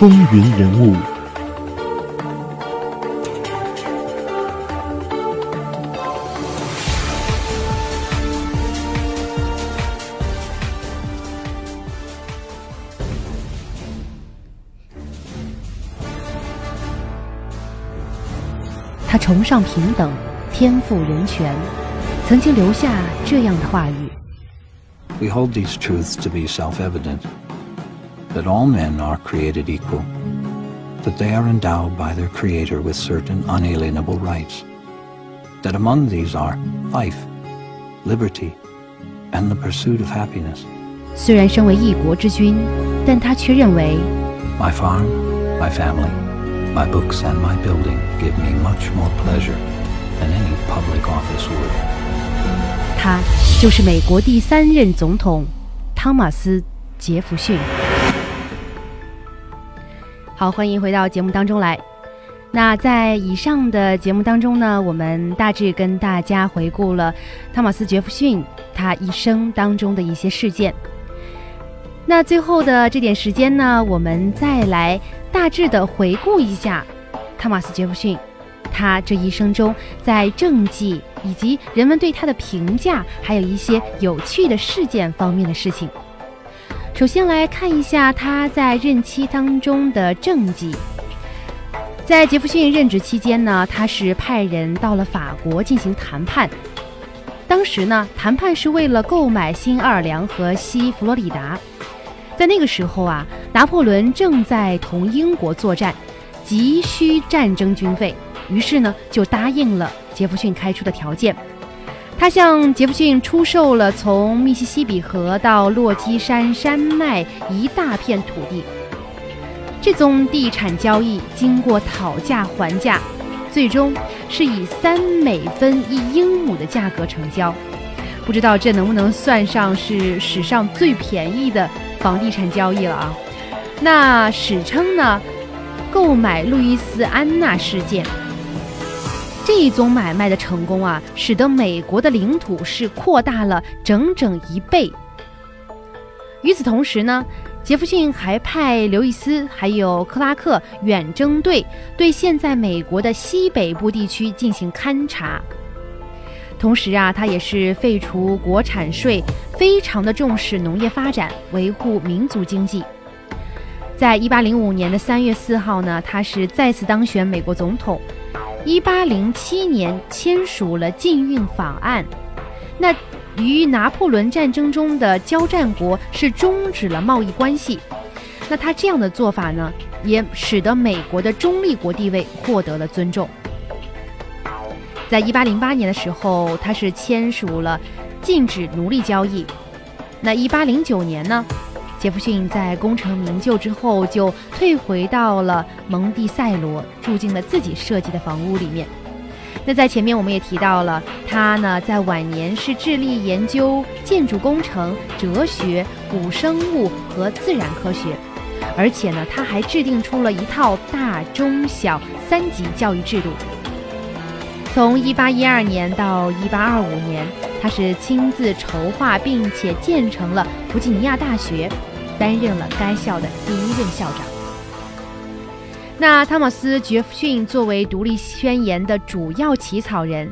风云人物。他崇尚平等，天赋人权，曾经留下这样的话语。We hold these truths to be self evident that all men are created equal, that they are endowed by their Creator with certain unalienable rights, that among these are life, liberty, and the pursuit of happiness. 虽然身为一国之君，但他却认为 My farm, my family, my books, and my building give me much more pleasure than any public office would. 他就是美国第三任总统汤马斯·杰弗逊。 好，欢迎回到节目当中来。那在以上的节目当中呢，我们大致跟大家回顾了汤马斯·杰弗逊他一生当中的一些事件。那最后的这点时间呢，我们再来大致的回顾一下汤马斯·杰弗逊他这一生中在政绩以及人们对他的评价，还有一些有趣的事件方面的事情。首先来看一下他在任期当中的政绩。在杰弗逊任职期间呢，他是派人到了法国进行谈判。当时呢，谈判是为了购买新奥尔良和西佛罗里达。在那个时候啊，拿破仑正在同英国作战，急需战争军费。于是呢，就答应了杰弗逊开出的条件。他向杰弗逊出售了从密西西比河到落基山山脉一大片土地。这宗地产交易经过讨价还价，最终是以三美分一英亩的价格成交。不知道这能不能算上是史上最便宜的房地产交易了啊？那史称呢，购买路易斯安那事件。这一宗买卖的成功啊，使得美国的领土是扩大了整整一倍。与此同时呢，杰弗逊还派刘易斯还有克拉克远征队对现在美国的西北部地区进行勘察。同时啊，他也是废除国产税，非常的重视农业发展，维护民族经济。在一八零五年的三月四号呢，他是再次当选美国总统。一八零七年签署了禁运法案，那与拿破仑战争中的交战国是终止了贸易关系。那他这样的做法呢，也使得美国的中立国地位获得了尊重。在一八零八年的时候，他是签署了禁止奴隶交易。那一八零九年呢？杰弗逊在功成名就之后，就退回到了蒙蒂塞罗，住进了自己设计的房屋里面。那在前面我们也提到了，他呢在晚年是致力研究建筑工程、哲学、古生物和自然科学，而且呢他还制定出了一套大、中、小三级教育制度。从1812年到1825年，他是亲自筹划并且建成了弗吉尼亚大学。担任了该校的第一任校长。那汤马斯·杰弗逊作为独立宣言的主要起草人，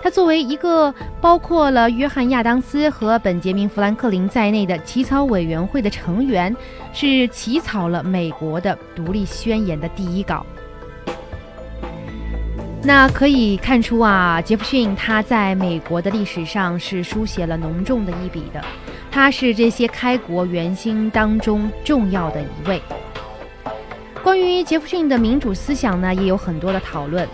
他作为一个包括了约翰·亚当斯和本杰明·富兰克林在内的起草委员会的成员，是起草了美国的独立宣言的第一稿。那可以看出啊，杰弗逊他在美国的历史上是书写了浓重的一笔的。他是这些开国元勋当中重要的一位。关于杰弗逊的民主思想呢，也有很多的讨论。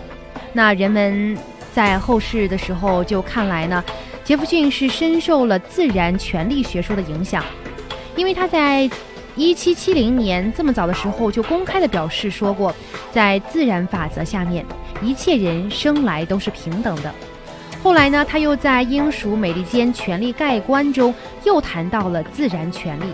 那人们在后世的时候就看来呢，杰弗逊是深受了自然权利学说的影响，因为他在1770年这么早的时候就公开的表示说过，在自然法则下面，一切人生来都是平等的。后来呢，他又在英属美利坚权力概观中又谈到了自然权利。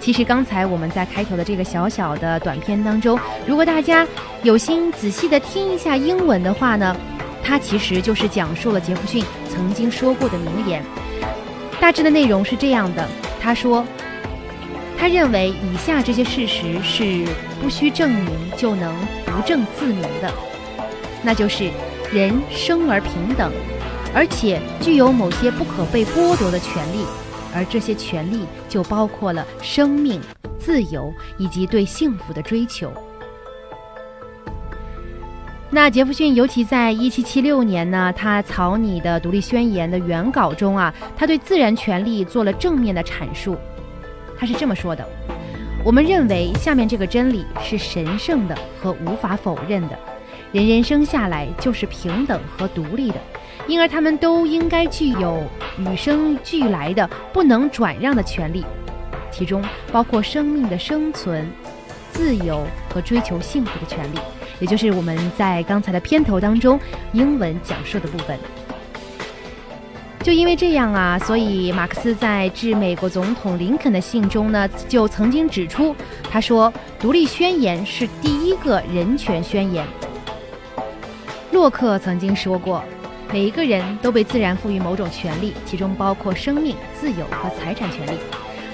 其实刚才我们在开头的这个小小的短片当中，如果大家有心仔细的听一下英文的话呢，它其实就是讲述了杰弗逊曾经说过的名言。大致的内容是这样的：他说，他他认为以下这些事实是不需证明就能不证自明的，那就是人生而平等，而且具有某些不可被剥夺的权利，而这些权利就包括了生命、自由以及对幸福的追求。那杰弗逊尤其在一七七六年呢，他草拟的独立宣言的原稿中啊，他对自然权利做了正面的阐述。他是这么说的：“我们认为下面这个真理是神圣的和无法否认的：人人生下来就是平等和独立的，因而他们都应该具有与生俱来的不能转让的权利，其中包括生命的生存、自由和追求幸福的权利。”也就是我们在刚才的片头当中英文讲述的部分。就因为这样啊，所以马克思在致美国总统林肯的信中呢，就曾经指出，他说：“独立宣言是第一个人权宣言。”洛克曾经说过：“每一个人都被自然赋予某种权利，其中包括生命、自由和财产权利。”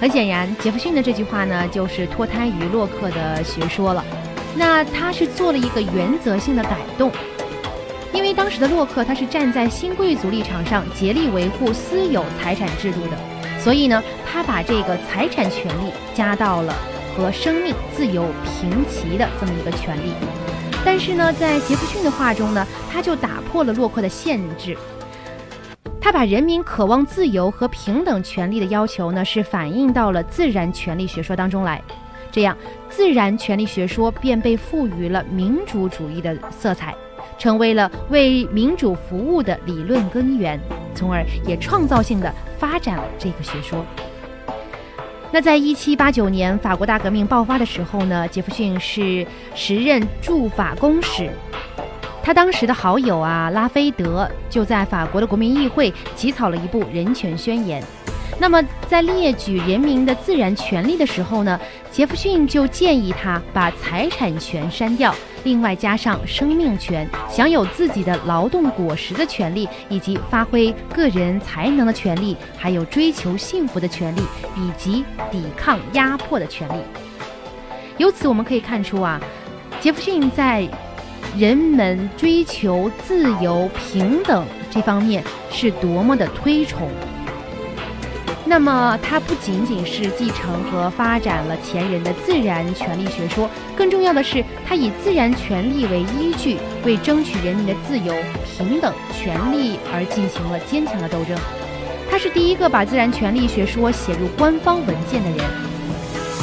很显然，杰弗逊的这句话呢，就是脱胎于洛克的学说了。那他是做了一个原则性的改动，因为当时的洛克他是站在新贵族立场上，竭力维护私有财产制度的，所以呢，他把这个财产权利加到了和生命自由平齐的这么一个权利。但是呢，在杰弗逊的话中呢，他就打破了洛克的限制，他把人民渴望自由和平等权利的要求呢，是反映到了自然权利学说当中来。这样，自然权利学说便被赋予了民主主义的色彩，成为了为民主服务的理论根源，从而也创造性的发展了这个学说。那在一七八九年法国大革命爆发的时候呢，杰弗逊是时任驻法公使，他当时的好友啊拉菲德就在法国的国民议会起草了一部人权宣言。那么在列举人民的自然权利的时候呢？杰弗逊就建议他把财产权删掉，另外加上生命权、享有自己的劳动果实的权利，以及发挥个人才能的权利，还有追求幸福的权利，以及抵抗压迫的权利。由此我们可以看出啊，杰弗逊在人们追求自由平等这方面是多么的推崇。那么，它不仅仅是继承和发展了前人的自然权利学说，更重要的是，它以自然权利为依据，为争取人民的自由、平等权利而进行了坚强的斗争。他是第一个把自然权利学说写入官方文件的人。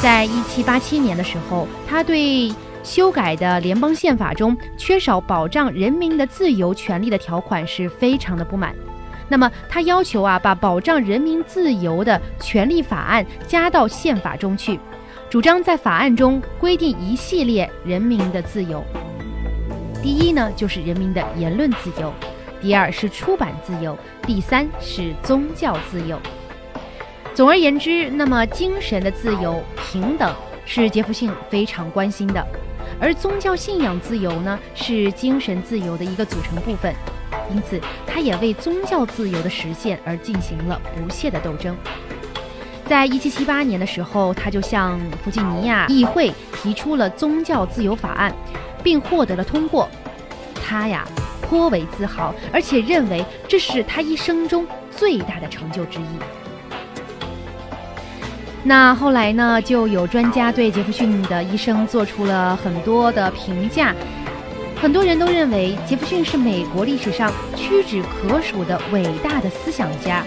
在一七八七年的时候，他对修改的联邦宪法中缺少保障人民的自由权利的条款是非常的不满。那么他要求啊，把保障人民自由的权利法案加到宪法中去，主张在法案中规定一系列人民的自由。第一呢，就是人民的言论自由；第二是出版自由；第三是宗教自由。总而言之，那么精神的自由、平等是杰弗逊非常关心的，而宗教信仰自由呢，是精神自由的一个组成部分。因此，他也为宗教自由的实现而进行了不懈的斗争。在一七七八年的时候，他就向弗吉尼亚议会提出了宗教自由法案，并获得了通过。他呀颇为自豪，而且认为这是他一生中最大的成就之一。那后来呢，就有专家对杰弗逊的一生做出了很多的评价。很多人都认为杰弗逊是美国历史上屈指可数的伟大的思想家，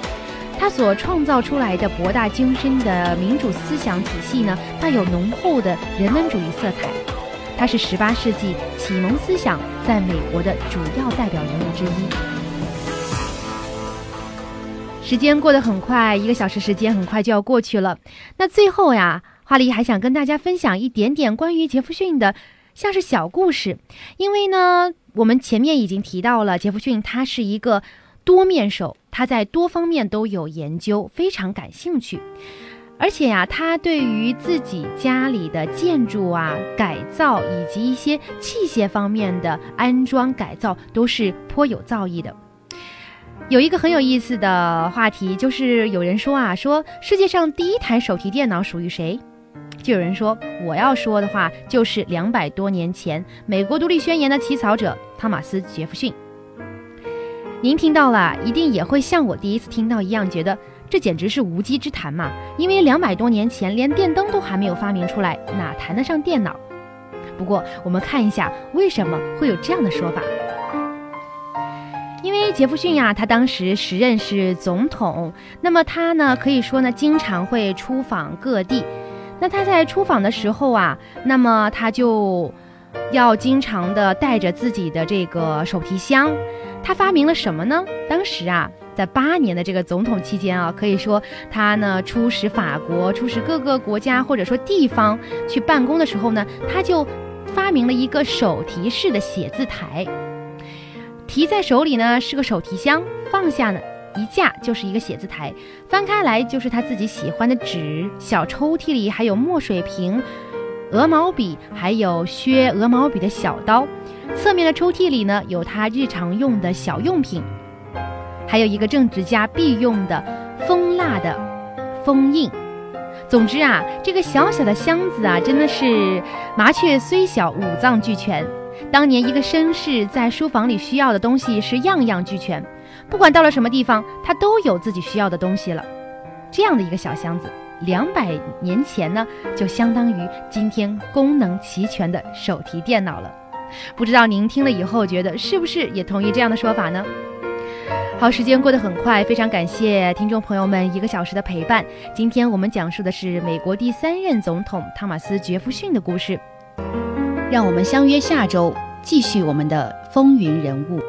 他所创造出来的博大精深的民主思想体系呢，带有浓厚的人文主义色彩。他是十八世纪启蒙思想在美国的主要代表人物之一。时间过得很快，一个小时时间很快就要过去了。那最后呀，华丽还想跟大家分享一点点关于杰弗逊的。像是小故事，因为呢，我们前面已经提到了杰弗逊，他是一个多面手，他在多方面都有研究，非常感兴趣。而且呀，他对于自己家里的建筑啊改造，以及一些器械方面的安装改造，都是颇有造诣的。有一个很有意思的话题，就是有人说啊，说世界上第一台手提电脑属于谁？就有人说，我要说的话就是两百多年前美国独立宣言的起草者汤马斯·杰弗逊。您听到了，一定也会像我第一次听到一样，觉得这简直是无稽之谈嘛！因为两百多年前连电灯都还没有发明出来，哪谈得上电脑？不过，我们看一下为什么会有这样的说法。因为杰弗逊呀，他当时时任是总统，那么他呢，可以说呢，经常会出访各地。那他在出访的时候啊，那么他就要经常的带着自己的这个手提箱。他发明了什么呢？当时啊，在八年的这个总统期间啊，可以说他呢出使法国、出使各个国家或者说地方去办公的时候呢，他就发明了一个手提式的写字台。提在手里呢是个手提箱，放下呢一架就是一个写字台，翻开来就是他自己喜欢的纸。小抽屉里还有墨水瓶、鹅毛笔，还有削鹅毛笔的小刀。侧面的抽屉里呢有他日常用的小用品，还有一个政治家必用的蜂蜡的封印。总之啊，这个小小的箱子啊，真的是麻雀虽小，五脏俱全。当年一个绅士在书房里需要的东西是样样俱全，不管到了什么地方，他都有自己需要的东西了。这样的一个小箱子，两百年前呢，就相当于今天功能齐全的手提电脑了。不知道您听了以后觉得是不是也同意这样的说法呢？好，时间过得很快，非常感谢听众朋友们一个小时的陪伴。今天我们讲述的是美国第三任总统汤马斯·杰弗逊的故事。让我们相约下周，继续我们的风云人物。